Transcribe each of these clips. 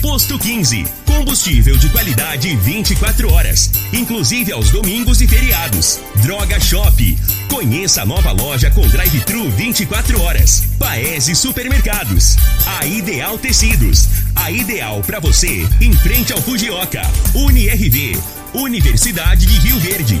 Posto 15. Combustível de qualidade 24 horas, inclusive aos domingos e feriados. Droga Shop. Conheça a nova loja com drive-thru 24 horas. Paese Supermercados. A Ideal Tecidos. A ideal para você em frente ao Fujioka. UniRV. Universidade de Rio Verde.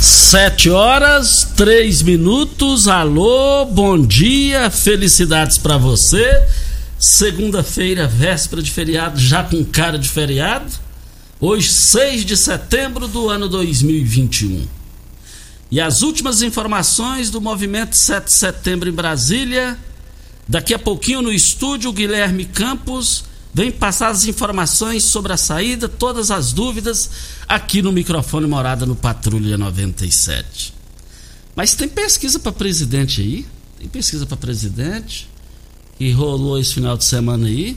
Sete horas, três minutos. Alô, bom dia, felicidades para você. Segunda-feira, véspera de feriado, já com cara de feriado. Hoje, 6 de setembro do ano 2021. E as últimas informações do movimento 7 de setembro em Brasília. Daqui a pouquinho no estúdio, Guilherme Campos Vem passar as informações sobre a saída, todas as dúvidas, aqui no microfone Morada no Patrulha 97. Mas tem pesquisa para presidente aí? Tem pesquisa para presidente? Que rolou esse final de semana aí?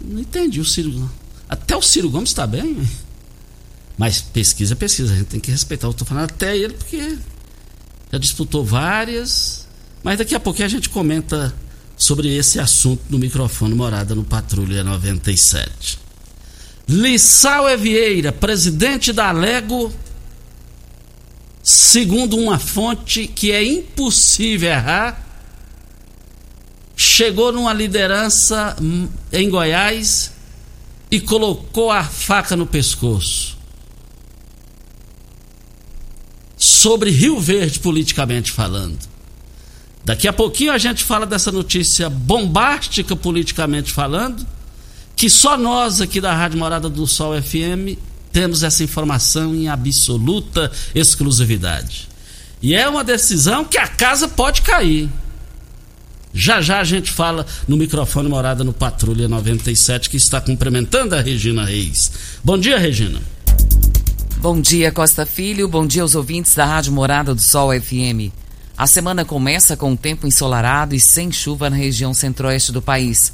Não entendi o Ciro. Até o Ciro Gomes está bem, mas pesquisa é pesquisa, a gente tem que respeitar. Eu estou falando até ele porque já disputou várias. Mas daqui a pouquinho a gente comenta sobre esse assunto no microfone Morada no Patrulha 97. Lissau Evieira, presidente da Lego, segundo uma fonte que é impossível errar, chegou numa liderança em Goiás e colocou a faca no pescoço. Sobre Rio Verde, politicamente falando. Daqui a pouquinho a gente fala dessa notícia bombástica politicamente falando, que só nós aqui da Rádio Morada do Sol FM temos essa informação em absoluta exclusividade. E é uma decisão que a casa pode cair. Já já a gente fala no microfone Morada no Patrulha 97 que está cumprimentando a Regina Reis. Bom dia, Regina. Bom dia, Costa Filho. Bom dia aos ouvintes da Rádio Morada do Sol FM. A semana começa com tempo ensolarado e sem chuva na região centro-oeste do país.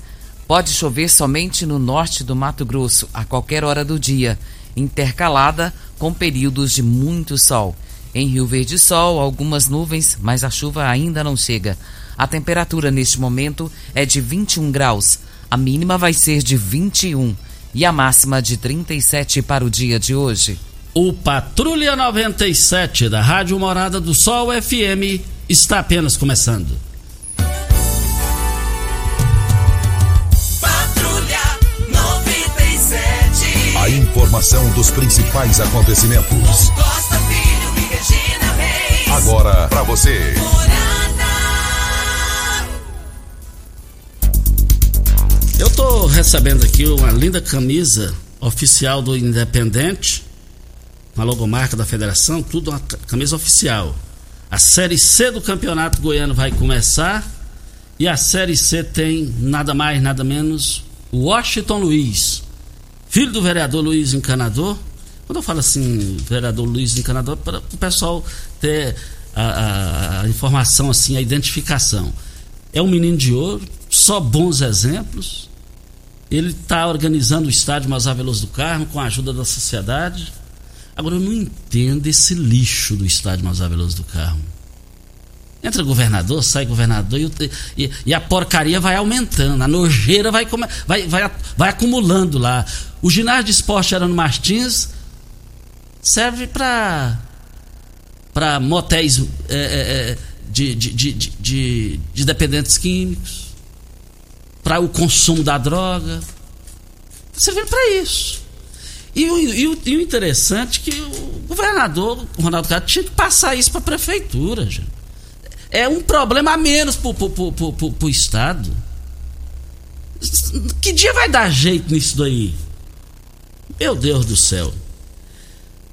Pode chover somente no norte do Mato Grosso, a qualquer hora do dia, intercalada com períodos de muito sol. Em Rio Verde, sol, algumas nuvens, mas a chuva ainda não chega. A temperatura neste momento é de 21 graus. A mínima vai ser de 21 e a máxima de 37 para o dia de hoje. O Patrulha 97 da Rádio Morada do Sol FM está apenas começando. Patrulha 97. A informação dos principais acontecimentos. Costa Filho e Regina Reis. Agora para você. Eu tô recebendo aqui uma linda camisa oficial do Independente com a logomarca da federação, tudo uma camisa oficial. A Série C do Campeonato Goiano vai começar e a Série C tem nada mais, nada menos Washington Luiz, filho do vereador Luiz Encanador. Quando eu falo assim, vereador Luiz Encanador, para o pessoal ter a, a, a informação assim, a identificação. É um menino de ouro, só bons exemplos. Ele está organizando o estádio Mazar Veloso do Carmo com a ajuda da sociedade. Agora eu não entendo esse lixo do estádio Mazar Veloso do Carmo. Entra governador, sai governador e, e, e, a porcaria vai aumentando, a nojeira vai, vai, vai, vai acumulando lá. O ginásio de esporte era no Martins serve para para motéis é, é, é de, de, de, de, de dependentes químicos, para o consumo da droga. Tá servindo para isso. E o, e, o, e o interessante é que o governador, Ronaldo Castro, tinha que passar isso para a prefeitura, gente. É um problema a menos para o Estado. Que dia vai dar jeito nisso daí? Meu Deus do céu.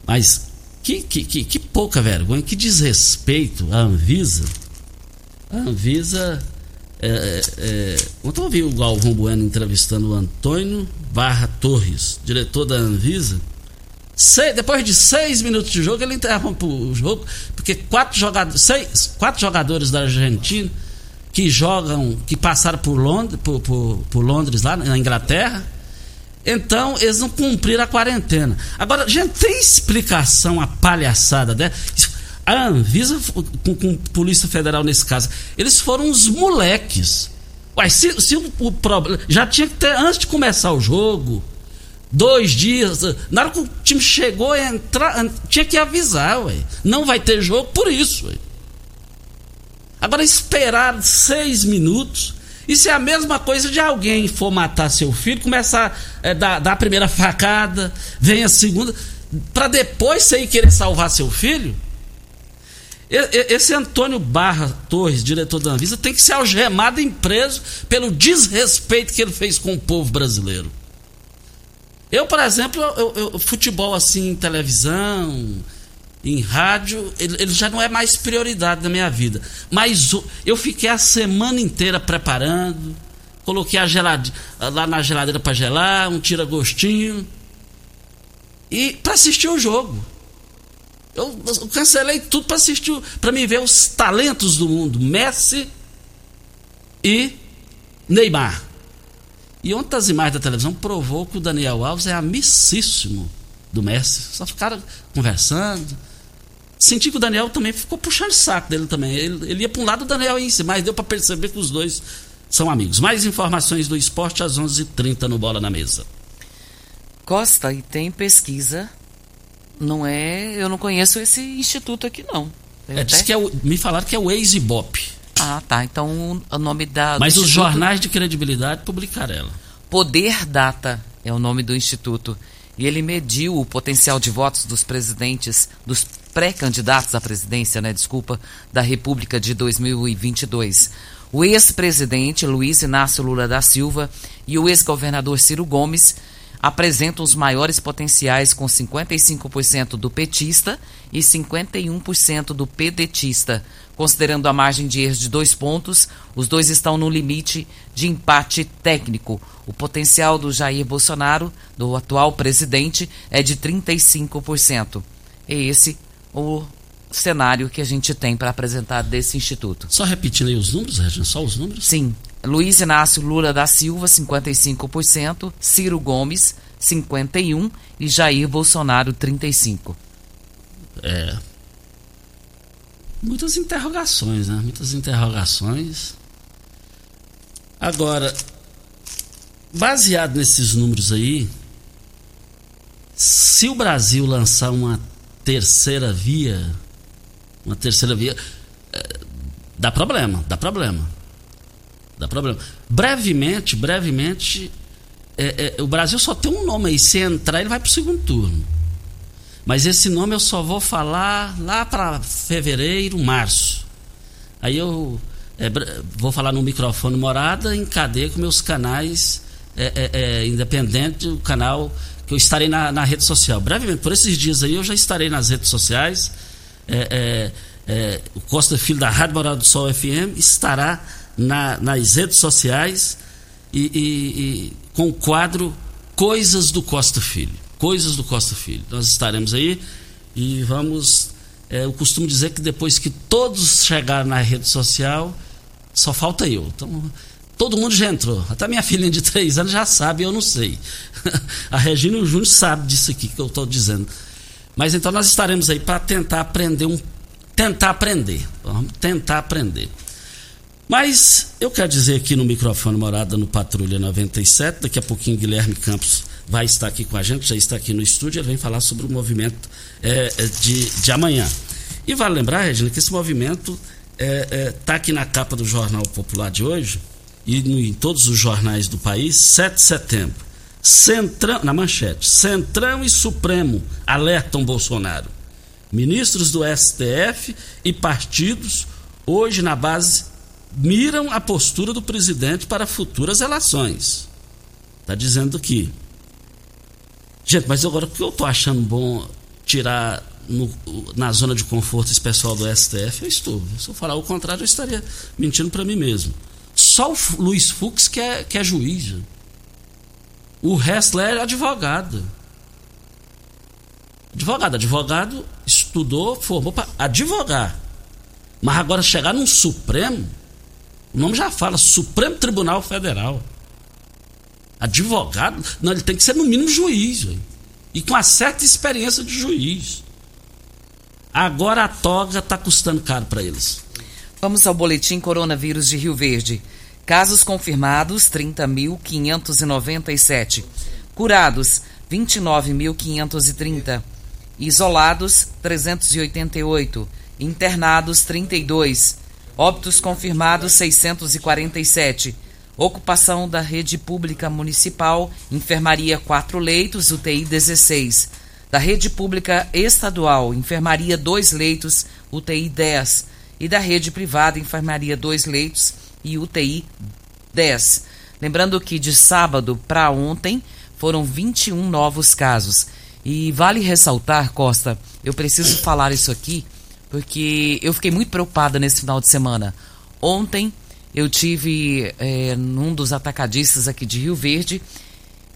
Mas que, que, que, que pouca vergonha, que desrespeito à Anvisa. A Anvisa. É, é, é eu ouvi o Galvão Bueno entrevistando o Antônio Barra Torres, diretor da Anvisa. depois de seis minutos de jogo, ele interrompe o jogo, porque quatro jogadores, seis, quatro jogadores da Argentina que jogam, que passaram por Londres, por, por, por Londres lá na Inglaterra, então, eles não cumpriram a quarentena. Agora, gente, tem explicação a palhaçada, né? A Anvisa, com, com Polícia Federal nesse caso, eles foram uns moleques. Ué, se, se o, o problema. Já tinha que ter, antes de começar o jogo, dois dias. Na hora que o time chegou, entrar, tinha que avisar, ué. Não vai ter jogo por isso, ué. Agora, esperar seis minutos. Isso é a mesma coisa de alguém for matar seu filho, começar a é, dar, dar a primeira facada, vem a segunda, para depois você ir querer salvar seu filho. Esse Antônio Barra Torres, diretor da Anvisa, tem que ser algemado e preso pelo desrespeito que ele fez com o povo brasileiro. Eu, por exemplo, eu, eu, futebol assim em televisão, em rádio, ele, ele, já não é mais prioridade na minha vida. Mas eu fiquei a semana inteira preparando, coloquei a gelade, lá na geladeira para gelar, um tira-gostinho, e para assistir o jogo. Eu, cancelei tudo para assistir, para me ver os talentos do mundo, Messi e Neymar. E ontem as imagens da televisão provou que o Daniel Alves é amicíssimo do Messi. Só ficaram conversando, Senti que o Daniel também ficou puxando o saco dele também. Ele, ele ia para um lado, o Daniel ia em mas deu para perceber que os dois são amigos. Mais informações do esporte às 11:30 h 30 no Bola na Mesa. Costa, e tem pesquisa. Não é. Eu não conheço esse instituto aqui, não. É, diz que é o, me falaram que é o Ex-Bop. Ah, tá. Então o nome da. Mas os jornais de credibilidade publicaram ela. Poder Data é o nome do instituto. E ele mediu o potencial de votos dos presidentes, dos pré-candidatos à presidência, né, desculpa, da República de 2022. O ex-presidente Luiz Inácio Lula da Silva e o ex-governador Ciro Gomes apresentam os maiores potenciais com 55% do petista e 51% do pedetista. Considerando a margem de erro de dois pontos, os dois estão no limite de empate técnico. O potencial do Jair Bolsonaro, do atual presidente, é de 35%. É esse o cenário que a gente tem para apresentar desse instituto. Só repetindo aí os números, Regina, só os números? Sim. Luiz Inácio Lula da Silva, 55%, Ciro Gomes, 51% e Jair Bolsonaro, 35%. É. Muitas interrogações, né? Muitas interrogações. Agora, baseado nesses números aí, se o Brasil lançar uma terceira via, uma terceira via, é, dá problema, dá problema. Dá problema. Brevemente, brevemente, é, é, o Brasil só tem um nome aí. Se entrar, ele vai para o segundo turno. Mas esse nome eu só vou falar lá para fevereiro, março. Aí eu é, vou falar no microfone morada em cadeia com meus canais é, é, é independente, o canal que eu estarei na, na, rede social. Brevemente, por esses dias aí eu já estarei nas redes sociais. O Costa Filho da Rádio Morada do Sol FM estará na, nas redes sociais e, e, e, com o quadro Coisas do Costa Filho. Coisas do Costa Filho. Nós estaremos aí e vamos. É, eu costumo dizer que depois que todos chegarem na rede social, só falta eu. Então, Todo mundo já entrou. Até minha filhinha de três anos já sabe, eu não sei. A Regina e o Júnior sabem disso aqui que eu estou dizendo. Mas então nós estaremos aí para tentar aprender um. Tentar aprender. Vamos tentar aprender. Mas eu quero dizer aqui no microfone Morada no Patrulha 97, daqui a pouquinho Guilherme Campos vai estar aqui com a gente, já está aqui no estúdio, ele vem falar sobre o movimento é, é de, de amanhã. E vale lembrar, Regina, que esse movimento está é, é, tá aqui na capa do Jornal Popular de hoje e no, em todos os jornais do país, 7 de setembro. Centrão, na manchete, Centrão e Supremo alertam Bolsonaro. Ministros do STF e partidos, hoje na base, miram a postura do presidente para futuras relações. Está dizendo que. Gente, mas agora o que eu estou achando bom tirar no, na zona de conforto esse pessoal do STF, eu estou. Se eu falar o contrário, eu estaria mentindo para mim mesmo. Só o Luiz Fux que é, que é juiz. O resto é advogado. Advogado, advogado estudou, formou para advogar. Mas agora chegar num Supremo, o nome já fala, Supremo Tribunal Federal. Advogado, não, ele tem que ser no mínimo juiz. Véio. E com uma certa experiência de juiz. Agora a toga está custando caro para eles. Vamos ao boletim coronavírus de Rio Verde. Casos confirmados 30.597. Curados 29.530. Isolados 388. Internados 32. Óbitos confirmados 647. Ocupação da rede pública municipal, enfermaria 4 leitos, UTI 16. Da rede pública estadual, enfermaria 2 leitos, UTI 10. E da rede privada, enfermaria 2 leitos e UTI 10. Lembrando que de sábado para ontem foram 21 novos casos. E vale ressaltar, Costa, eu preciso falar isso aqui, porque eu fiquei muito preocupada nesse final de semana. Ontem eu tive é, num dos atacadistas aqui de Rio Verde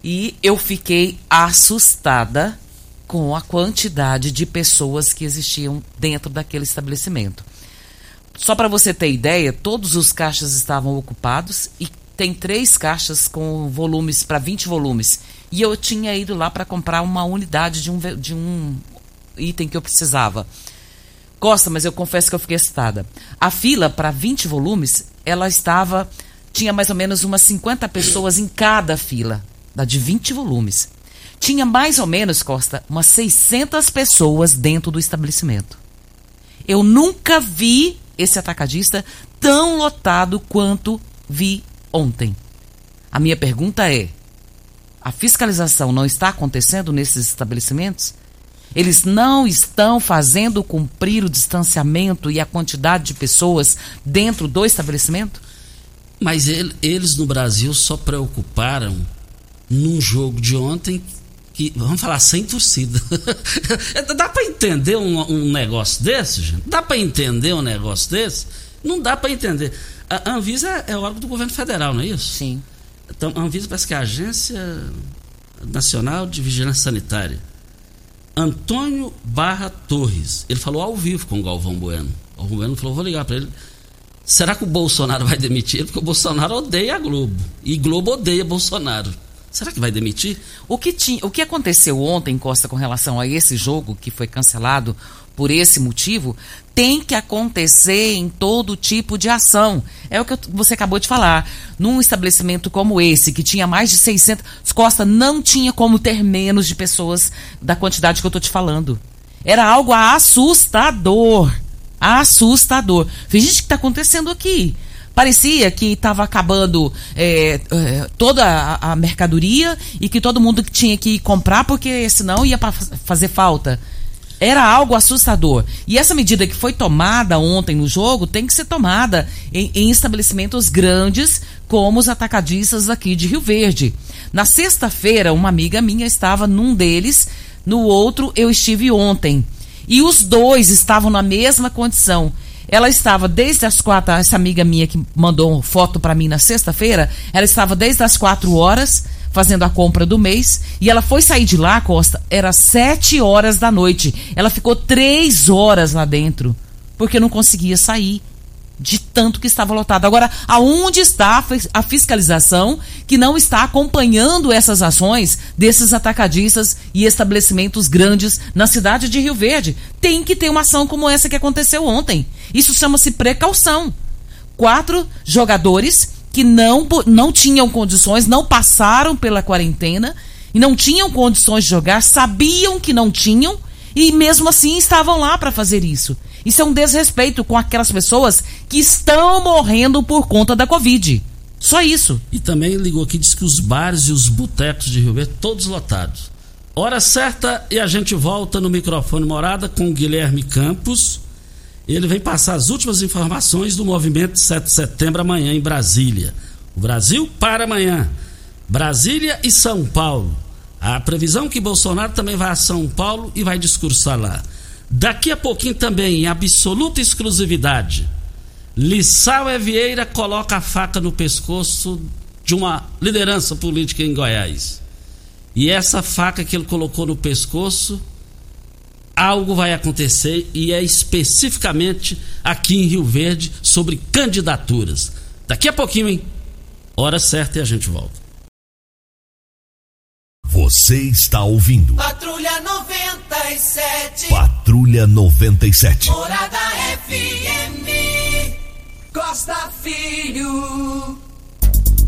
e eu fiquei assustada com a quantidade de pessoas que existiam dentro daquele estabelecimento. Só para você ter ideia, todos os caixas estavam ocupados e tem três caixas com volumes para 20 volumes. E eu tinha ido lá para comprar uma unidade de um, de um item que eu precisava. Costa, mas eu confesso que eu fiquei assustada. A fila para 20 volumes, ela estava. Tinha mais ou menos umas 50 pessoas em cada fila, da de 20 volumes. Tinha mais ou menos, Costa, umas 600 pessoas dentro do estabelecimento. Eu nunca vi esse atacadista tão lotado quanto vi ontem. A minha pergunta é: a fiscalização não está acontecendo nesses estabelecimentos? Eles não estão fazendo cumprir o distanciamento e a quantidade de pessoas dentro do estabelecimento? Mas ele, eles no Brasil só preocuparam num jogo de ontem que, vamos falar, sem torcida. dá para entender um, um, negócio desse, gente? Dá para entender um negócio desse? Não dá para entender. A Anvisa é, é órgão do governo federal, não é isso? Sim. Então, a Anvisa parece que é a Agência Nacional de Vigilância Sanitária. Antônio Barra Torres. Ele falou ao vivo com o Galvão Bueno. O Galvão Bueno falou: vou ligar para ele. Será que o Bolsonaro vai demitir? Porque o Bolsonaro odeia a Globo. E Globo odeia Bolsonaro. Será que vai demitir? O que, tinha, o que aconteceu ontem, Costa, com relação a esse jogo que foi cancelado por esse motivo, tem que acontecer em todo tipo de ação. É o que você acabou de falar. Num estabelecimento como esse, que tinha mais de 600, Costa não tinha como ter menos de pessoas da quantidade que eu estou te falando. Era algo assustador. Assustador. Veja o que está acontecendo aqui. Parecia que estava acabando é, é, toda a, a, mercadoria e que todo mundo tinha que comprar porque senão ia fazer falta. Era algo assustador. E essa medida que foi tomada ontem no jogo tem que ser tomada em, em estabelecimentos grandes, como os atacadistas aqui de Rio Verde. Na sexta-feira, uma amiga minha estava num deles, no outro eu estive ontem. E os dois estavam na mesma condição. Ela estava desde as quatro, essa amiga minha que mandou foto para mim na sexta-feira, ela estava desde as quatro horas fazendo a compra do mês e ela foi sair de lá, Costa, era sete horas da noite. Ela ficou três horas lá dentro porque não conseguia sair. de tanto que estava lotado. Agora, aonde está a fiscalização que não está acompanhando essas ações desses atacadistas e estabelecimentos grandes na cidade de Rio Verde? Tem que ter uma ação como essa que aconteceu ontem. Isso chama-se precaução. Quatro jogadores que não, não tinham condições, não passaram pela quarentena e não tinham condições de jogar, sabiam que não tinham e mesmo assim estavam lá para fazer isso. Isso é um desrespeito com aquelas pessoas que estão morrendo por conta da Covid. Só isso. E também ligou aqui, diz que os bares e os botecos de Rio Verde, todos lotados. Hora certa e a gente volta no microfone morada com Guilherme Campos. Ele vem passar as últimas informações do movimento 7 de setembro amanhã em Brasília. O Brasil para amanhã. Brasília e São Paulo. A previsão é que Bolsonaro também vai a São Paulo e vai discursar lá. Daqui a pouquinho também, em absoluta exclusividade, Lissau Vieira coloca a faca no pescoço de uma liderança política em Goiás. E essa faca que ele colocou no pescoço, algo vai acontecer e é especificamente aqui em Rio Verde sobre candidaturas. Daqui a pouquinho, hein? Hora certa e a gente volta. Você está ouvindo. Patrulha 97. Patrulha 97. Morada FM. Costa Filho.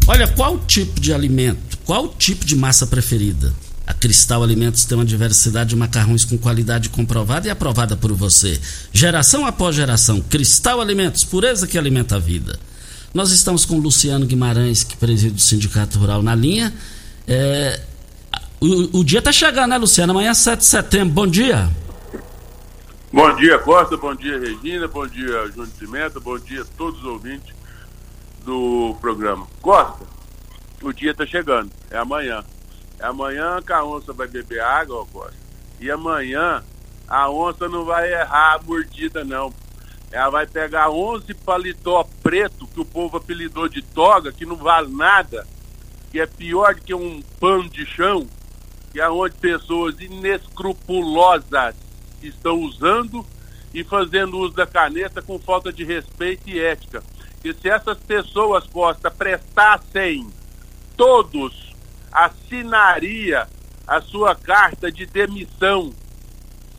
Olha, qual tipo de alimento, qual tipo de massa preferida? A Cristal Alimentos tem uma diversidade de macarrões com qualidade comprovada e aprovada por você. Geração após geração. Cristal Alimentos, pureza que alimenta a vida. Nós estamos com o Luciano Guimarães, que preside o Sindicato Rural na linha. É, o, o dia está chegando, né, Luciano? Amanhã, 7 de setembro. Bom dia. Bom dia, Costa. Bom dia, Regina. Bom dia, Júnior Cimento. Bom dia a todos os ouvintes do programa. Costa, o dia está chegando. É amanhã. Amanhã que a onça vai beber água, ó, Costa. E amanhã a onça não vai errar a mordida, não. Ela vai pegar 11 paletó preto que o povo apelidou de toga, que não vale nada, que é pior do que um pano de chão que é onde pessoas inescrupulosas estão usando e fazendo uso da caneta com falta de respeito e ética. E se essas pessoas, Costa, prestassem todos, assinaria a sua carta de demissão,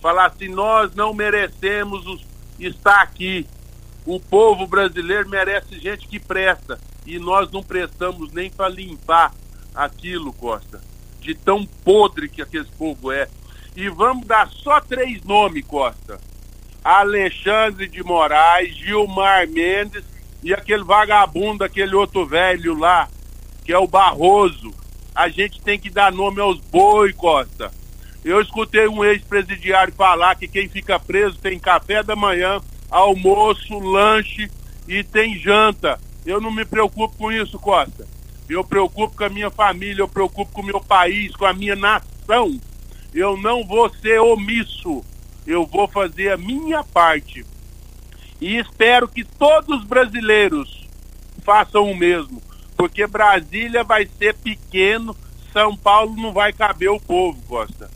falasse nós não merecemos os, estar aqui. O povo brasileiro merece gente que presta e nós não prestamos nem para limpar aquilo, Costa de tão podre que aquele povo é. E vamos dar só três nomes, Costa. Alexandre de Moraes, Gilmar Mendes e aquele vagabundo, aquele outro velho lá, que é o Barroso. A gente tem que dar nome aos boi, Costa. Eu escutei um ex-presidiário falar que quem fica preso tem café da manhã, almoço, lanche e tem janta. Eu não me preocupo com isso, Costa eu preocupo com a minha família, eu preocupo com o meu país, com a minha nação. Eu não vou ser omisso, eu vou fazer a minha parte. E espero que todos os brasileiros façam o mesmo, porque Brasília vai ser pequeno, São Paulo não vai caber o povo, Costa.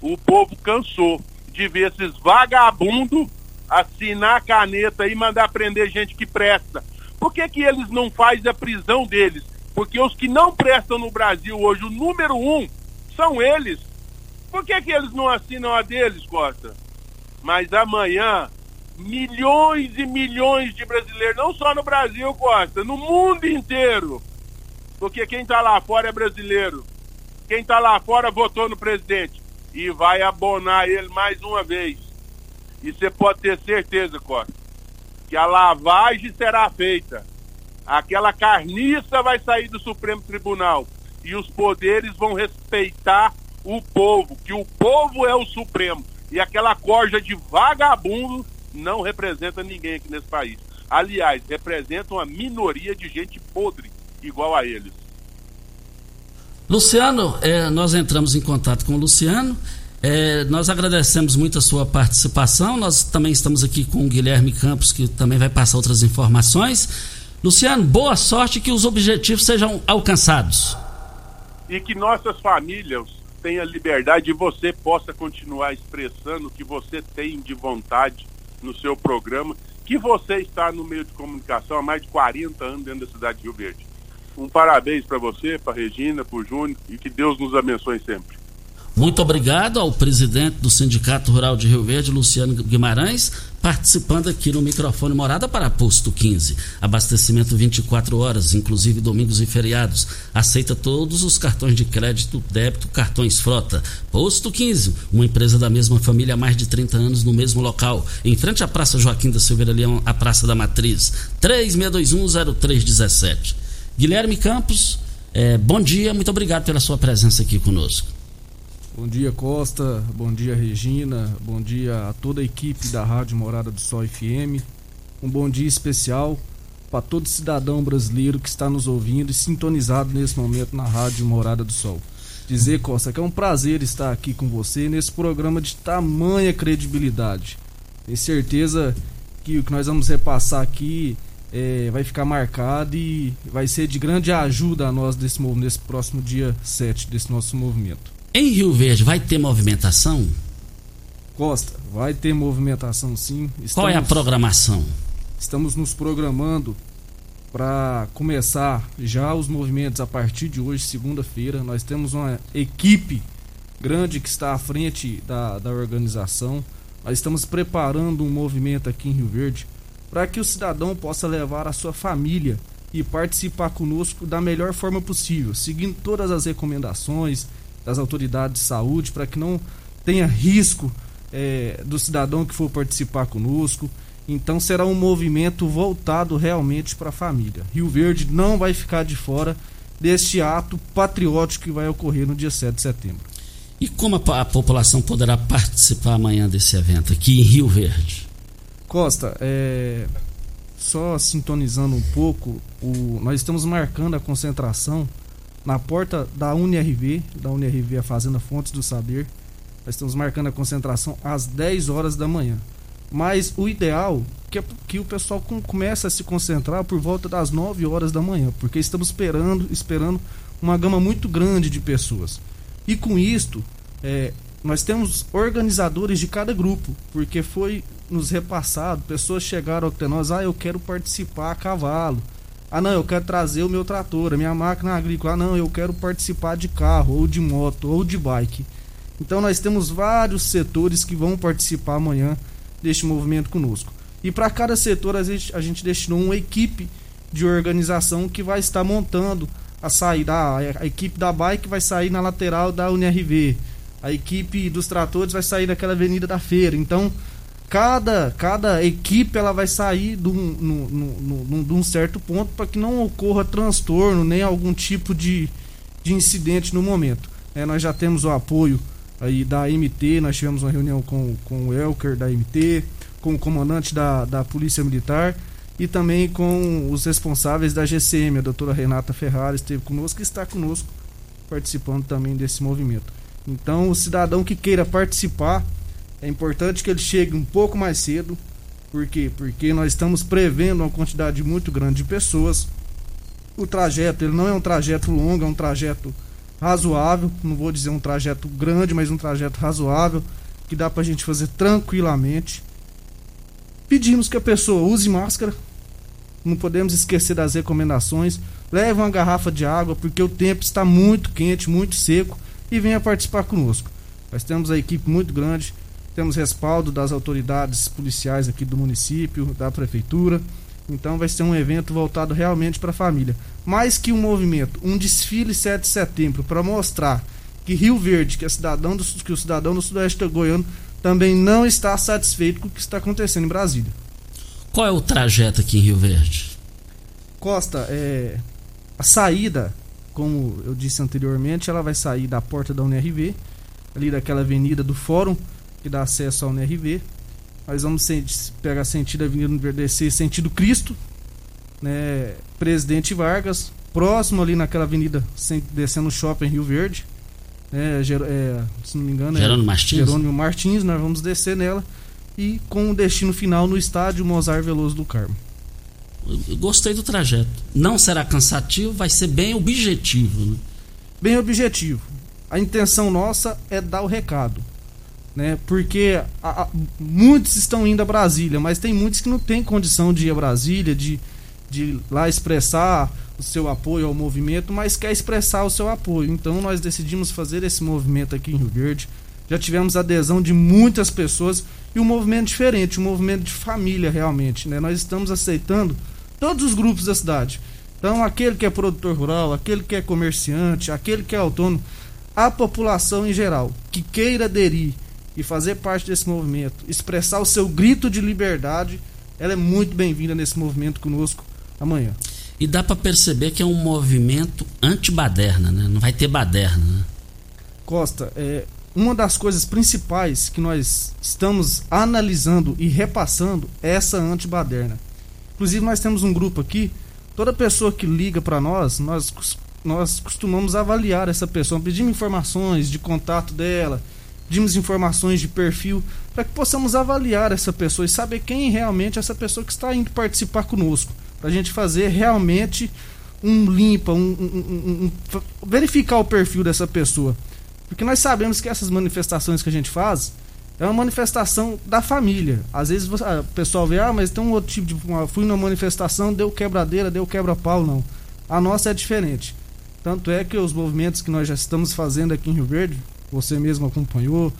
O povo cansou de ver esses vagabundos assinar a caneta e mandar prender gente que presta. Por que, que eles não fazem a prisão deles? Porque os que não prestam no Brasil hoje, o número um, são eles. Por que, que eles não assinam a deles, Costa? Mas amanhã, milhões e milhões de brasileiros, não só no Brasil, Costa, no mundo inteiro. Porque quem está lá fora é brasileiro. Quem está lá fora votou no presidente. E vai abonar ele mais uma vez. E você pode ter certeza, Costa, que a lavagem será feita aquela carniça vai sair do Supremo Tribunal e os poderes vão respeitar o povo, que o povo é o Supremo. E aquela corja de vagabundo não representa ninguém aqui nesse país. Aliás, representa uma minoria de gente podre, igual a eles. Luciano, é, nós entramos em contato com o Luciano. É, nós agradecemos muito a sua participação. Nós também estamos aqui com o Guilherme Campos, que também vai passar outras informações. Luciano, boa sorte que os objetivos sejam alcançados. E que nossas famílias tenham liberdade e você possa continuar expressando o que você tem de vontade no seu programa, que você está no meio de comunicação há mais de 40 anos dentro da cidade de Rio Verde. Um parabéns para você, para Regina, para o Júnior e que Deus nos abençoe sempre. Muito obrigado ao presidente do Sindicato Rural de Rio Verde, Luciano Guimarães, participando aqui no microfone Morada para Posto 15. Abastecimento 24 horas, inclusive domingos e feriados. Aceita todos os cartões de crédito, débito, cartões frota. Posto 15, uma empresa da mesma família há mais de 30 anos no mesmo local. Em frente à Praça Joaquim da Silveira Leão, a Praça da Matriz. 36210317. Guilherme Campos, eh, bom dia, muito obrigado pela sua presença aqui conosco. Bom dia, Costa. Bom dia, Regina. Bom dia a toda a equipe da Rádio Morada do Sol FM. Um bom dia especial para todo cidadão brasileiro que está nos ouvindo e sintonizado nesse momento na Rádio Morada do Sol. Dizer, Costa, que é um prazer estar aqui com você nesse programa de tamanha credibilidade. Tenho certeza que o que nós vamos repassar aqui é, vai ficar marcado e vai ser de grande ajuda a nós desse, nesse próximo dia 7 desse nosso movimento. Em Rio Verde vai ter movimentação? Costa, vai ter movimentação sim. Estamos, Qual é a programação? Estamos nos programando para começar já os movimentos a partir de hoje, segunda-feira. Nós temos uma equipe grande que está à frente da, da organização. Nós estamos preparando um movimento aqui em Rio Verde para que o cidadão possa levar a sua família e participar conosco da melhor forma possível, seguindo todas as recomendações, das autoridades de saúde para que não tenha risco é, do cidadão que for participar conosco. Então será um movimento voltado realmente para a família. Rio Verde não vai ficar de fora deste ato patriótico que vai ocorrer no dia 7 de setembro. E como a, a população poderá participar amanhã desse evento aqui em Rio Verde? Costa, é, só sintonizando um pouco, o, nós estamos marcando a concentração na porta da UNRV, da UNRV a Fazenda Fontes do Saber. Nós estamos marcando a concentração às 10 horas da manhã. Mas o ideal é que o pessoal comece a se concentrar por volta das 9 horas da manhã, porque estamos esperando, esperando uma gama muito grande de pessoas. E com isto, é, nós temos organizadores de cada grupo, porque foi nos repassado, pessoas chegaram até nós, ah, eu quero participar a cavalo ah, não, eu quero trazer o meu trator, a minha máquina agrícola. Ah, não, eu quero participar de carro, ou de moto, ou de bike. Então nós temos vários setores que vão participar amanhã deste movimento conosco. E para cada setor a gente, a gente destinou uma equipe de organização que vai estar montando a saída. A, a equipe da bike vai sair na lateral da UNRV. A equipe dos tratores vai sair daquela avenida da feira. Então cada, cada equipe ela vai sair de um, de um certo ponto para que não ocorra transtorno nem algum tipo de, de incidente no momento. É, nós já temos o apoio aí da MT, nós tivemos uma reunião com, com o Elker da MT, com o comandante da, da Polícia Militar e também com os responsáveis da GCM, a doutora Renata Ferrari esteve conosco e está conosco participando também desse movimento. Então, o cidadão que queira participar, é importante que ele chegue um pouco mais cedo. Por quê? Porque nós estamos prevendo uma quantidade muito grande de pessoas. O trajeto, ele não é um trajeto longo, é um trajeto razoável. Não vou dizer um trajeto grande, mas um trajeto razoável. Que dá pra gente fazer tranquilamente. Pedimos que a pessoa use máscara. Não podemos esquecer das recomendações. Leve uma garrafa de água, porque o tempo está muito quente, muito seco. E venha participar conosco. Nós temos a equipe muito grande temos respaldo das autoridades policiais aqui do município, da prefeitura. Então vai ser um evento voltado realmente para a família. Mais que um movimento, um desfile 7 de setembro para mostrar que Rio Verde, que, é cidadão do, que o cidadão do Sudoeste Goiano também não está satisfeito com o que está acontecendo em Brasília. Qual é o trajeto aqui em Rio Verde? Costa, é, a saída, como eu disse anteriormente, ela vai sair da porta da UNRV, ali daquela avenida do Fórum, que dá acesso ao NRV. Nós vamos pegar sentido Avenida descer sentido Cristo, né? Presidente Vargas, próximo ali naquela avenida, descendo o shopping Rio Verde. Né? É, se não me engano, Jerônimo é Martins. Jerônimo Martins, nós vamos descer nela e com o destino final no estádio Mozart Veloso do Carmo. Eu gostei do trajeto. Não será cansativo, vai ser bem objetivo. Né? Bem objetivo. A intenção nossa é dar o recado né? Porque a, a, muitos estão indo a Brasília, mas tem muitos que não têm condição de ir a Brasília, de, de lá expressar o seu apoio ao movimento, mas quer expressar o seu apoio. Então nós decidimos fazer esse movimento aqui em Rio Verde. Já tivemos adesão de muitas pessoas e um movimento diferente, um movimento de família realmente, né? Nós estamos aceitando todos os grupos da cidade. Então, aquele que é produtor rural, aquele que é comerciante, aquele que é autônomo, a população em geral que queira aderir e fazer parte desse movimento, expressar o seu grito de liberdade, ela é muito bem-vinda nesse movimento conosco amanhã. E dá para perceber que é um movimento anti-baderna, né? Não vai ter baderna, né? Costa, é, uma das coisas principais que nós estamos analisando e repassando é essa anti-baderna. Inclusive nós temos um grupo aqui, toda pessoa que liga para nós, nós nós costumamos avaliar essa pessoa, pedimos informações de contato dela, pedimos informações de perfil, para que possamos avaliar essa pessoa e saber quem realmente é essa pessoa que está indo participar conosco. Para a gente fazer realmente um limpa, um, um, um, verificar o perfil dessa pessoa. Porque nós sabemos que essas manifestações que a gente faz é uma manifestação da família. Às vezes ah, o pessoal vê, ah, mas tem um outro tipo de. Fui numa manifestação, deu quebradeira, deu quebra-pau, não. A nossa é diferente. Tanto é que os movimentos que nós já estamos fazendo aqui em Rio Verde, você mesmo acompanhou,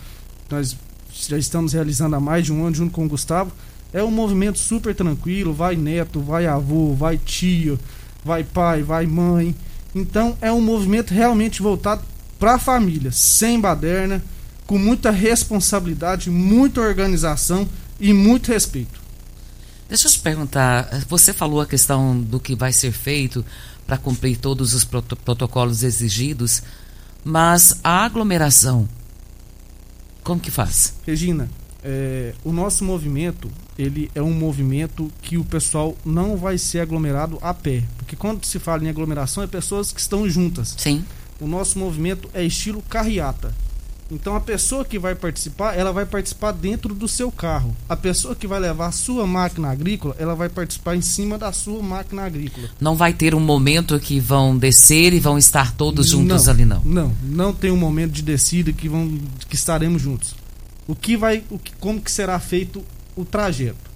nós já estamos realizando há mais de um ano junto com o Gustavo, é um movimento super tranquilo, vai neto, vai avô, vai tio, vai pai, vai mãe. Então é um movimento realmente voltado para a família, sem baderna, com muita responsabilidade, muita organização e muito respeito. Deixa eu te perguntar, você falou a questão do que vai ser feito para cumprir todos os protocolos exigidos, mas a aglomeração, como que faz? Regina, é, o nosso movimento ele é um movimento que o pessoal não vai ser aglomerado a pé. Porque quando se fala em aglomeração, é pessoas que estão juntas. Sim. O nosso movimento é estilo carreata. Então a pessoa que vai participar, ela vai participar dentro do seu carro. A pessoa que vai levar a sua máquina agrícola, ela vai participar em cima da sua máquina agrícola. Não vai ter um momento que vão descer e vão estar todos juntos não, ali não. Não, não tem um momento de descida que vão que estaremos juntos. O que vai, o que, como que será feito o trajeto.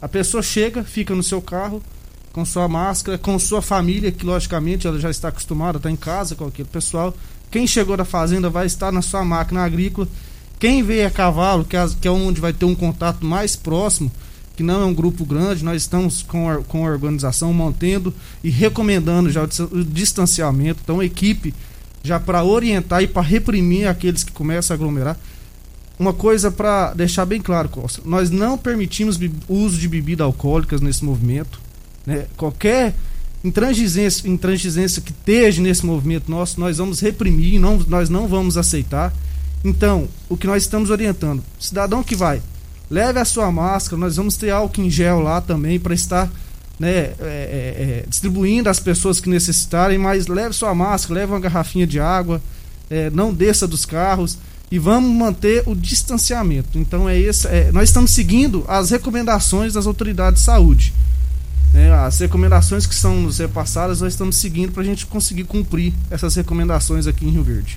A pessoa chega, fica no seu carro, com sua máscara, com sua família, que logicamente ela já está acostumada, está em casa com aquele pessoal. Quem chegou da fazenda vai estar na sua máquina agrícola. Quem veio a cavalo, que é, que é onde vai ter um contato mais próximo, que não é um grupo grande, nós estamos com a, com a organização mantendo e recomendando já o, distanciamento. Então, equipe já para orientar e para reprimir aqueles que começam a aglomerar uma coisa para deixar bem claro, Costa. Nós não permitimos uso de bebidas alcoólicas nesse movimento. Né? Qualquer intransigência, intransigência que esteja nesse movimento nosso, nós vamos reprimir, não, nós não vamos aceitar. Então, o que nós estamos orientando, cidadão que vai, leve a sua máscara, nós vamos ter álcool em gel lá também para estar né, é, é, é, distribuindo às pessoas que necessitarem, mas leve sua máscara, leve uma garrafinha de água, é, não desça dos carros e vamos manter o distanciamento. Então é esse, é, nós estamos seguindo as recomendações das autoridades de saúde. Né? As recomendações que são nos repassadas nós estamos seguindo para a gente conseguir cumprir essas recomendações aqui em Rio Verde.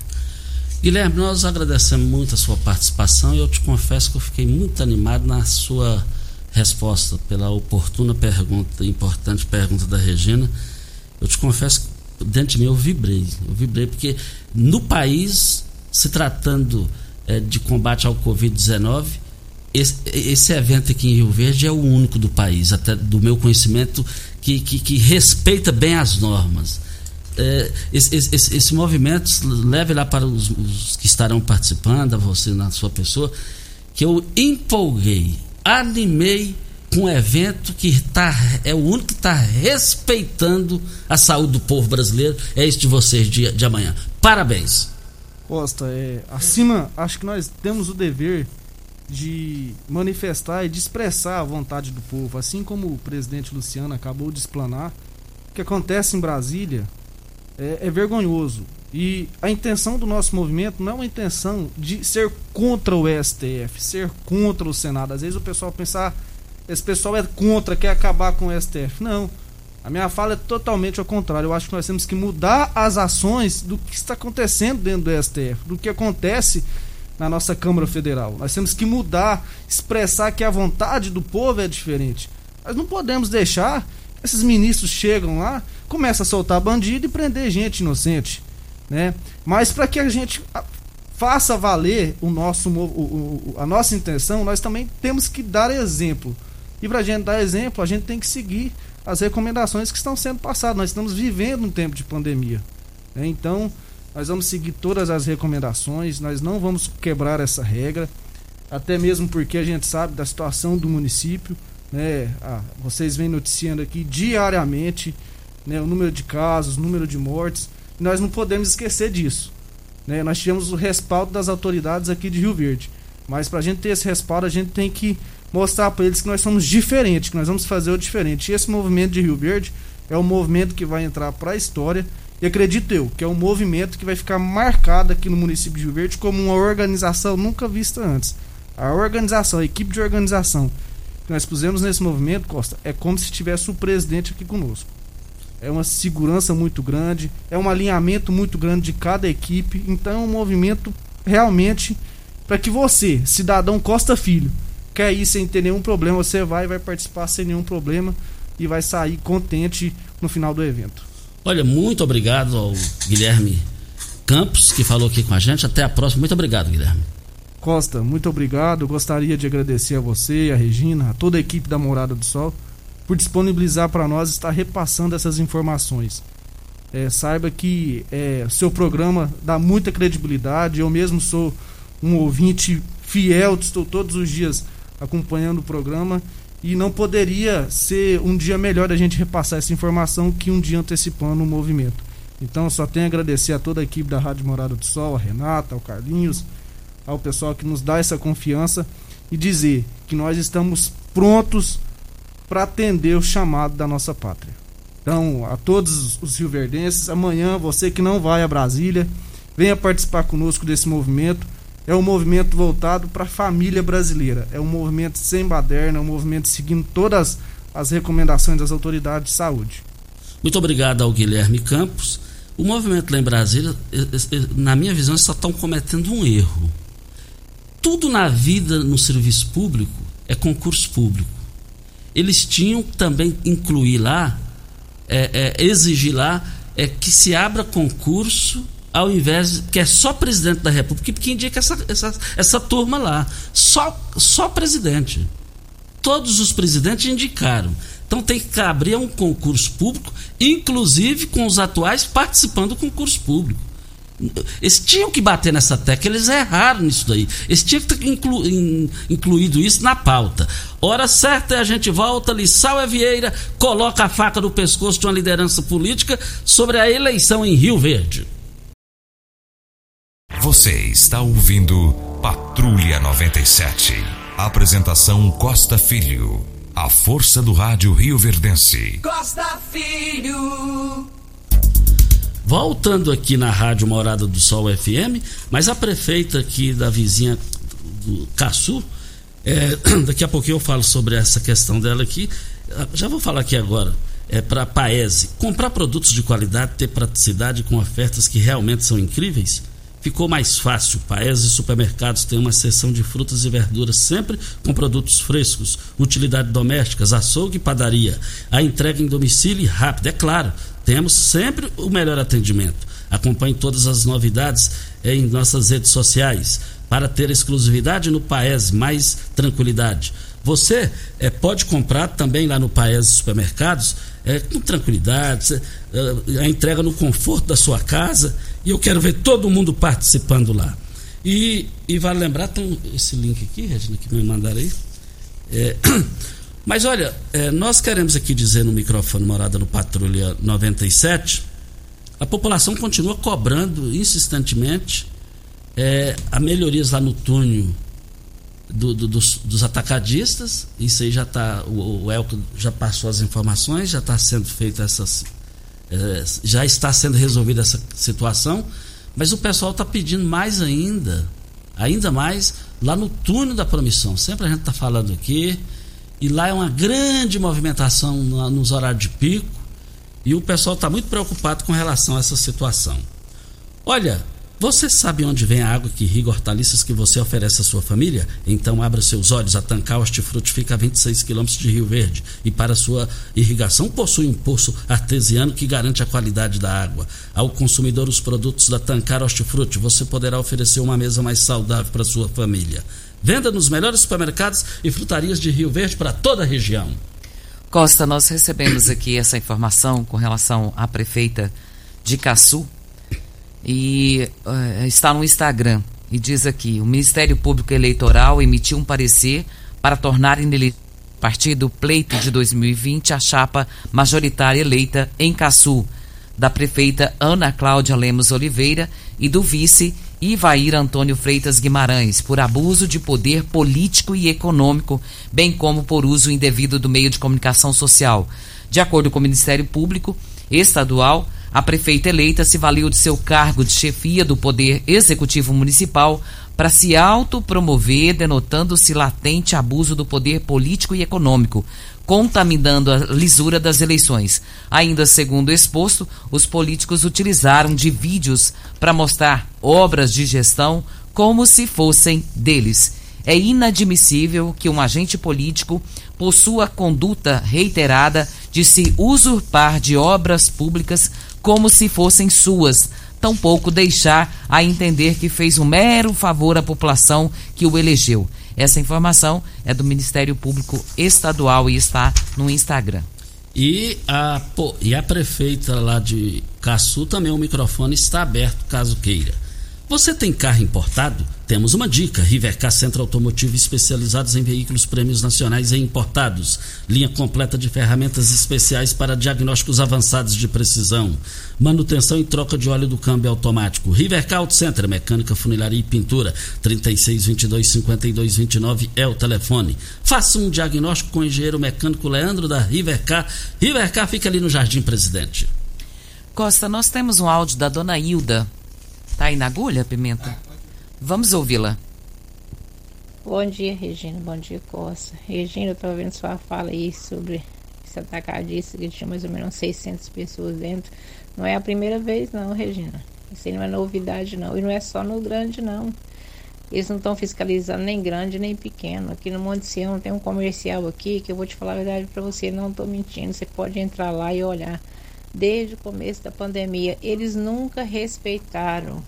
Guilherme, nós agradecemos muito a sua participação e eu te confesso que eu fiquei muito animado na sua resposta pela oportuna pergunta, importante pergunta da Regina. Eu te confesso que dentro de mim eu vibrei, eu vibrei porque no país se tratando é, de combate ao Covid-19, esse, evento aqui em Rio Verde é o único do país, até do meu conhecimento, que, que, que respeita bem as normas. É, esse, esse, esse, movimento leve lá para os, os, que estarão participando, a você na sua pessoa, que eu empolguei, animei com um evento que tá, é o único que está respeitando a saúde do povo brasileiro. É isso de vocês de, de amanhã. Parabéns! Costa, é, acima, acho que nós temos o dever de manifestar e de expressar a vontade do povo, assim como o presidente Luciano acabou de explanar. O que acontece em Brasília é, é vergonhoso. E a intenção do nosso movimento não é uma intenção de ser contra o STF, ser contra o Senado. Às vezes o pessoal pensa, ah, esse pessoal é contra, quer acabar com o STF. Não. A minha fala é totalmente ao contrário. Eu acho que nós temos que mudar as ações do que está acontecendo dentro do STF, do que acontece na nossa Câmara Federal. Nós temos que mudar, expressar que a vontade do povo é diferente. Nós não podemos deixar esses ministros chegam lá, começam a soltar bandido e prender gente inocente, né? Mas para que a gente faça valer o nosso o, o, a nossa intenção, nós também temos que dar exemplo. E para a gente dar exemplo, a gente tem que seguir as recomendações que estão sendo passadas. Nós estamos vivendo um tempo de pandemia. Né? Então, nós vamos seguir todas as recomendações, nós não vamos quebrar essa regra, até mesmo porque a gente sabe da situação do município. Né? Ah, vocês vêm noticiando aqui diariamente né, o número de casos, o número de mortes. Nós não podemos esquecer disso. Né? Nós tivemos o respaldo das autoridades aqui de Rio Verde. Mas para a gente ter esse respaldo, a gente tem que mostrar para eles que nós somos diferentes, que nós vamos fazer o diferente. E esse movimento de Rio Verde é um movimento que vai entrar para a história. E acredito eu que é um movimento que vai ficar marcado aqui no município de Rio Verde como uma organização nunca vista antes. A organização, a equipe de organização que nós pusemos nesse movimento, Costa, é como se tivesse o presidente aqui conosco. É uma segurança muito grande, é um alinhamento muito grande de cada equipe. Então é um movimento realmente para que você, cidadão Costa Filho, quer ir sem ter nenhum problema, você vai vai participar sem nenhum problema e vai sair contente no final do evento. Olha, muito obrigado ao Guilherme Campos, que falou aqui com a gente. Até a próxima. Muito obrigado, Guilherme. Costa, muito obrigado. Gostaria de agradecer a você, a Regina, a toda a equipe da Morada do Sol, por disponibilizar para nós estar repassando essas informações. É, saiba que é, seu programa dá muita credibilidade. Eu mesmo sou um ouvinte fiel, estou todos os dias acompanhando o programa e não poderia ser um dia melhor a gente repassar essa informação que um dia antecipando o movimento. Então só tenho a agradecer a toda a equipe da Rádio Morada do Sol, a Renata, ao Carlinhos, ao pessoal que nos dá essa confiança e dizer que nós estamos prontos para atender o chamado da nossa pátria. Então, a todos os rioverdenses, amanhã você que não vai a Brasília, venha participar conosco desse movimento é um movimento voltado para a família brasileira. É um movimento sem baderna, é um movimento seguindo todas as recomendações das autoridades de saúde. Muito obrigado ao Guilherme Campos. O movimento lá em Brasília, na minha visão, só estão cometendo um erro. Tudo na vida, no serviço público, é concurso público. Eles tinham também incluir lá, é, é, exigir lá, é que se abra concurso ao invés que é só presidente da República, porque indica essa, essa, essa turma lá. Só, só presidente. Todos os presidentes indicaram. Então tem que abrir um concurso público, inclusive com os atuais participando do concurso público. Eles tinham que bater nessa tecla, eles erraram nisso daí. Eles tinham que ter inclu, in, incluído isso na pauta. Hora certa é a gente volta, Lissau Vieira coloca a faca no pescoço de uma liderança política sobre a eleição em Rio Verde. Você está ouvindo Patrulha 97. Apresentação Costa Filho. A força do rádio Rio Verdense. Costa Filho. Voltando aqui na Rádio Morada do Sol FM, mas a prefeita aqui da vizinha do Caçu, é, daqui a pouquinho eu falo sobre essa questão dela aqui. Já vou falar aqui agora é, para a Paese. Comprar produtos de qualidade, ter praticidade com ofertas que realmente são incríveis ficou mais fácil. Paes e supermercados têm uma seção de frutas e verduras sempre com produtos frescos, utilidades domésticas, açougue e padaria. A entrega em domicílio rápida, é claro. Temos sempre o melhor atendimento. Acompanhe todas as novidades em nossas redes sociais para ter exclusividade no Paes, mais tranquilidade. Você é, pode comprar também lá no Paes Supermercados é, com tranquilidade, é, a entrega no conforto da sua casa e eu quero ver todo mundo participando lá. E, e vale lembrar, tem esse link aqui, Regina, que me mandaram aí. É, mas olha, é, nós queremos aqui dizer no microfone Morada no Patrulha 97, a população continua cobrando insistentemente é, a melhorias lá no túnel do, do, dos, dos, atacadistas. Isso aí já está. O, o Elco já passou as informações, já está sendo feita essas é, já está sendo resolvida essa situação, mas o pessoal está pedindo mais ainda, ainda mais, lá no túnel da promissão. Sempre a gente está falando aqui, e lá é uma grande movimentação nos horários de pico, e o pessoal está muito preocupado com relação a essa situação. Olha, Você sabe onde vem a água que irriga hortaliças que você oferece à sua família? Então abra seus olhos. A Tancar Hortifruti fica a 26 quilômetros de Rio Verde e para sua irrigação possui um poço artesiano que garante a qualidade da água. Ao consumidor os produtos da Tancar Hortifruti, você poderá oferecer uma mesa mais saudável para sua família. Venda nos melhores supermercados e frutarias de Rio Verde para toda a região. Costa, nós recebemos aqui essa informação com relação à prefeita de Caçu, e uh, está no Instagram e diz aqui: o Ministério Público Eleitoral emitiu um parecer para tornar inelegível a partir do pleito de 2020 a chapa majoritária eleita em Caçu, da prefeita Ana Cláudia Lemos Oliveira e do vice Ivair Antônio Freitas Guimarães, por abuso de poder político e econômico, bem como por uso indevido do meio de comunicação social. De acordo com o Ministério Público Estadual, a prefeita eleita se valeu de seu cargo de chefia do Poder Executivo Municipal para se autopromover, denotando-se latente abuso do poder político e econômico, contaminando a lisura das eleições. Ainda segundo exposto, os políticos utilizaram de vídeos para mostrar obras de gestão como se fossem deles. É inadmissível que um agente político possua conduta reiterada de se usurpar de obras públicas como se fossem suas, tampouco deixar a entender que fez um mero favor à população que o elegeu. Essa informação é do Ministério Público Estadual e está no Instagram. E a, pô, e a prefeita lá de Caçu também o microfone está aberto caso queira. Você tem carro importado? Temos uma dica: Rivercar Centro Automotivo especializados em veículos prêmios nacionais e importados. Linha completa de ferramentas especiais para diagnósticos avançados de precisão. Manutenção e troca de óleo do câmbio automático. Rivercar Auto Center, mecânica, funilaria e pintura. 3622-5229 é o telefone. Faça um diagnóstico com o engenheiro mecânico Leandro da Rivercar. Rivercar fica ali no Jardim Presidente. Costa, nós temos um áudio da dona Hilda. Tá aí na agulha, Pimenta? Vamos ouvi-la. Bom dia, Regina. Bom dia, Costa. Regina, eu tô ouvindo sua fala aí sobre esse atacadista que tinha mais ou menos 600 pessoas dentro. Não é a primeira vez, não, Regina. Isso aí não é novidade, não. E não é só no grande, não. Eles não estão fiscalizando nem grande nem pequeno. Aqui no Monte Sião tem um comercial aqui que eu vou te falar a verdade para você, não estou mentindo. Você pode entrar lá e olhar. Desde o começo da pandemia, eles nunca respeitaram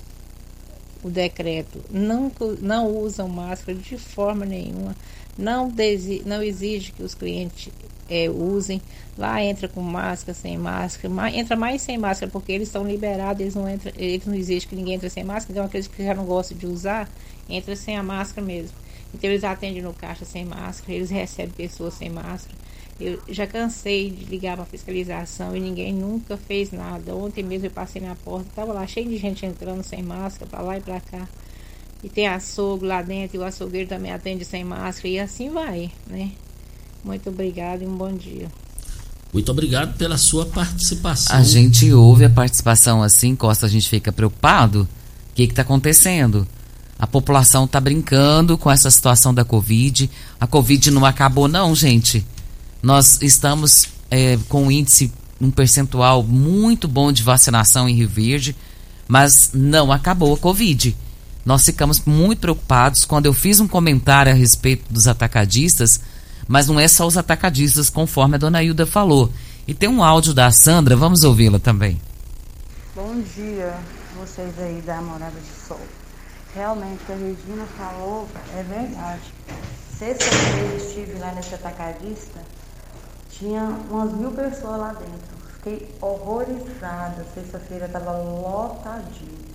o decreto, não, não usam máscara de forma nenhuma, não, desi, não exige que os clientes é, usem. Lá entra com máscara, sem máscara, entra mais sem máscara, porque eles estão liberados, eles não, entram, eles não exigem que ninguém entre sem máscara, então aqueles que já não gostam de usar, entra sem a máscara mesmo. Então eles atendem no caixa sem máscara, eles recebem pessoas sem máscara. Eu já cansei de ligar para fiscalização e ninguém nunca fez nada. Ontem mesmo eu passei na porta, estava lá cheio de gente entrando sem máscara, para lá e para cá. E tem açougue lá dentro, e o açougueiro também atende sem máscara, e assim vai, né? Muito obrigado e um bom dia. Muito obrigado pela sua participação. A gente ouve a participação assim, Costa, a gente fica preocupado. O que está acontecendo? A população está brincando com essa situação da Covid. A Covid não acabou, não, gente. Nós estamos é, com um índice, um percentual muito bom de vacinação em Rio Verde, mas não acabou a Covid. Nós ficamos muito preocupados quando eu fiz um comentário a respeito dos atacadistas, mas não é só os atacadistas, conforme a dona Hilda falou. E tem um áudio da Sandra, vamos ouvi-la também. Bom dia, vocês aí da Morada de Sol. Realmente, o que a Regina falou é verdade. Sexta-feira estive lá nesse atacadista, tinha umas mil pessoas lá dentro. Fiquei horrorizada. Sexta-feira estava lotadinho.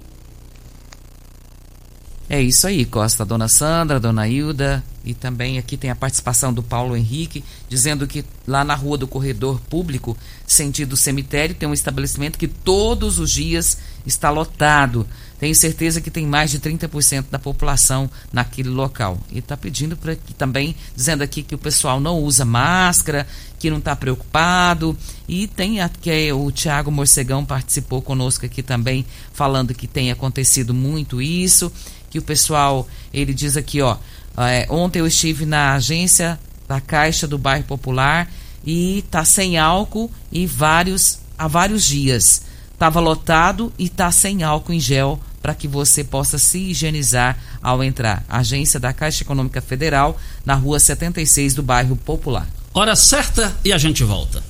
É isso aí, Costa. Dona Sandra, Dona Hilda e também aqui tem a participação do Paulo Henrique, dizendo que lá na rua do corredor público, sentido cemitério, tem um estabelecimento que todos os dias está lotado. Tenho certeza que tem mais de 30% da população naquele local. E está pedindo para que também, dizendo aqui que o pessoal não usa máscara, que não está preocupado. E tem que é, o Tiago Morcegão participou conosco aqui também, falando que tem acontecido muito isso que o pessoal, ele diz aqui, ó, é, ontem eu estive na agência da Caixa do Bairro Popular e tá sem álcool e vários há vários dias. Tava lotado e tá sem álcool em gel para que você possa se higienizar ao entrar. Agência da Caixa Econômica Federal, na rua 76 do bairro Popular. Hora certa e a gente volta.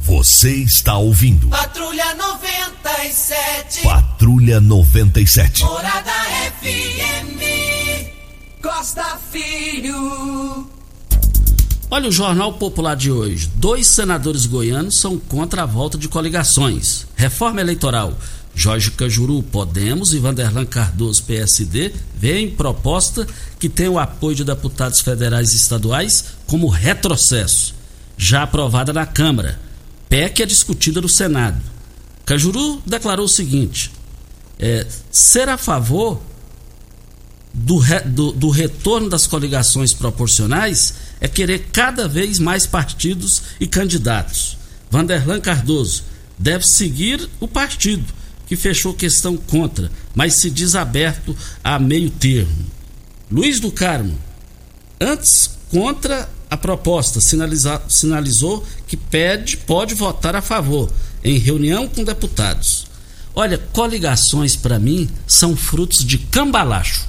Você está ouvindo. Patrulha 97. Patrulha 97. Morada FM. Costa Filho. Olha o Jornal Popular de hoje. Dois senadores goianos são contra a volta de coligações. Reforma eleitoral. Jorge Cajuru, Podemos e Vanderlan Cardoso, PSD, veem proposta que tem o apoio de deputados federais e estaduais como retrocesso. Já aprovada na Câmara. PEC é discutida no Senado. Cajuru declarou o seguinte: é, ser a favor do, re, do, do retorno das coligações proporcionais é querer cada vez mais partidos e candidatos. Vanderlan Cardoso deve seguir o partido, que fechou questão contra, mas se diz aberto a meio termo. Luiz do Carmo, antes contra a proposta, sinalizou que pede, pode votar a favor, em reunião com deputados. Olha, coligações para mim são frutos de cambalacho.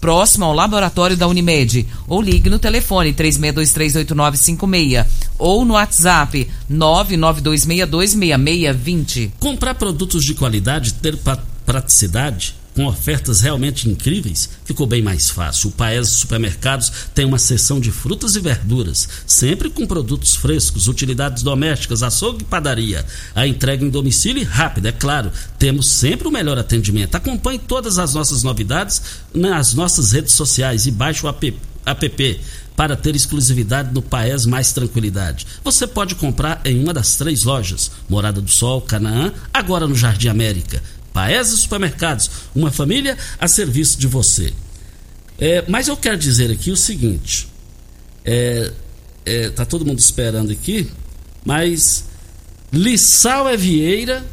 próximo ao laboratório da Unimed, ou ligue no telefone 36238956 ou no WhatsApp 992626620. Comprar produtos de qualidade, ter praticidade com ofertas realmente incríveis, ficou bem mais fácil. O Paes Supermercados tem uma seção de frutas e verduras, sempre com produtos frescos, utilidades domésticas, açougue e padaria. A entrega em domicílio rápida, é claro. Temos sempre o melhor atendimento. Acompanhe todas as nossas novidades nas nossas redes sociais e baixe o app, app para ter exclusividade no Paes Mais Tranquilidade. Você pode comprar em uma das três lojas, Morada do Sol, Canaã, agora no Jardim América. Paese Supermercados, uma família a serviço de você. É, mas eu quero dizer aqui o seguinte: é, é, tá todo mundo esperando aqui, mas Lissau Vieira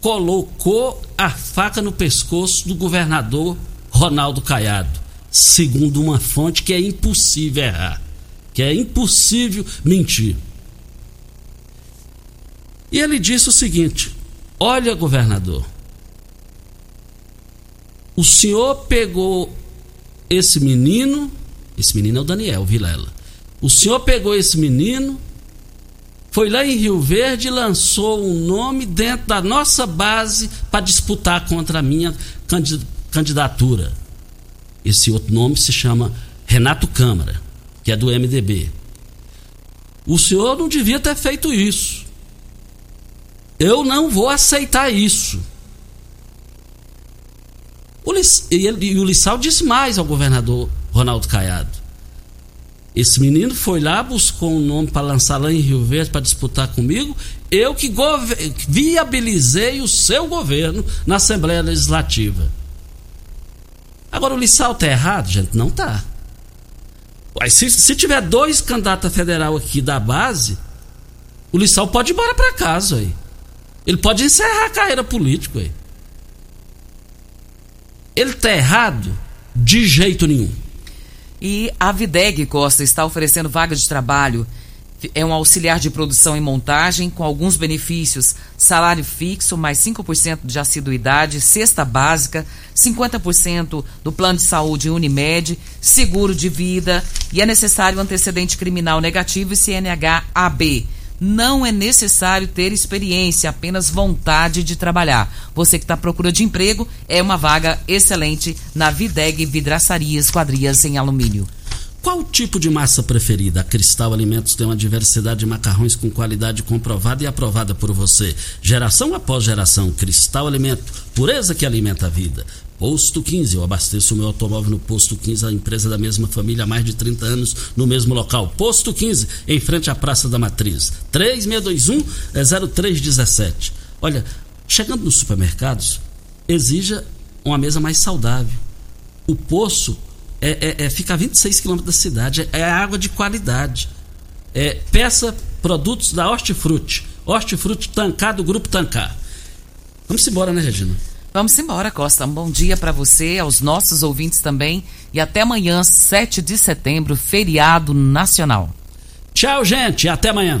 colocou a faca no pescoço do governador Ronaldo Caiado, segundo uma fonte que é impossível errar, que é impossível mentir. E ele disse o seguinte: Olha, governador, o senhor pegou esse menino, esse menino é o Daniel Vilela. O senhor pegou esse menino, foi lá em Rio Verde e lançou um nome dentro da nossa base para disputar contra a minha candidatura. Esse outro nome se chama Renato Câmara, que é do MDB. O senhor não devia ter feito isso. Eu não vou aceitar isso. O e, ele, e o Lissau disse mais ao governador Ronaldo Caiado. Esse menino foi lá, buscou um nome para lançar lá em Rio Verde para disputar comigo. Eu que viabilizei o seu governo na Assembleia Legislativa. Agora o Lissau tá errado, gente? Não tá. Se, se tiver dois candidatos a federal aqui da base, o Lissau pode ir embora para casa aí. Ele pode encerrar a carreira política aí. Ele está errado? De jeito nenhum. E a Videg Costa está oferecendo vaga de trabalho. É um auxiliar de produção e montagem com alguns benefícios: salário fixo, mais 5% de assiduidade, cesta básica, 50% do plano de saúde Unimed, seguro de vida e é necessário antecedente criminal negativo e CNH AB não é necessário ter experiência, apenas vontade de trabalhar. Você que está à procura de emprego, é uma vaga excelente na Videg Vidraçaria Esquadrias em Alumínio. Qual tipo de massa preferida? A Cristal Alimentos tem uma diversidade de macarrões com qualidade comprovada e aprovada por você. Geração após geração, Cristal Alimento, pureza que alimenta a vida. Posto 15, eu abasteço o meu automóvel no Posto 15, a empresa da mesma família há mais de 30 anos no mesmo local. Posto 15, em frente à Praça da Matriz. 3621 0317. Olha, chegando nos supermercados, exija uma mesa mais saudável. O poço é, é, é, fica a 26 quilômetros da cidade. É, é água de qualidade. É, peça produtos da Hortifruti. Hortifruti Tancar, do Grupo Tancar. Vamos embora, né, Regina? Vamos embora, Costa. Um bom dia para você, aos nossos ouvintes também. E até amanhã, 7 de setembro, feriado nacional. Tchau, gente. Até amanhã.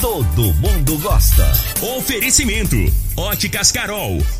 Todo mundo gosta. Oferecimento: Óticas Carol.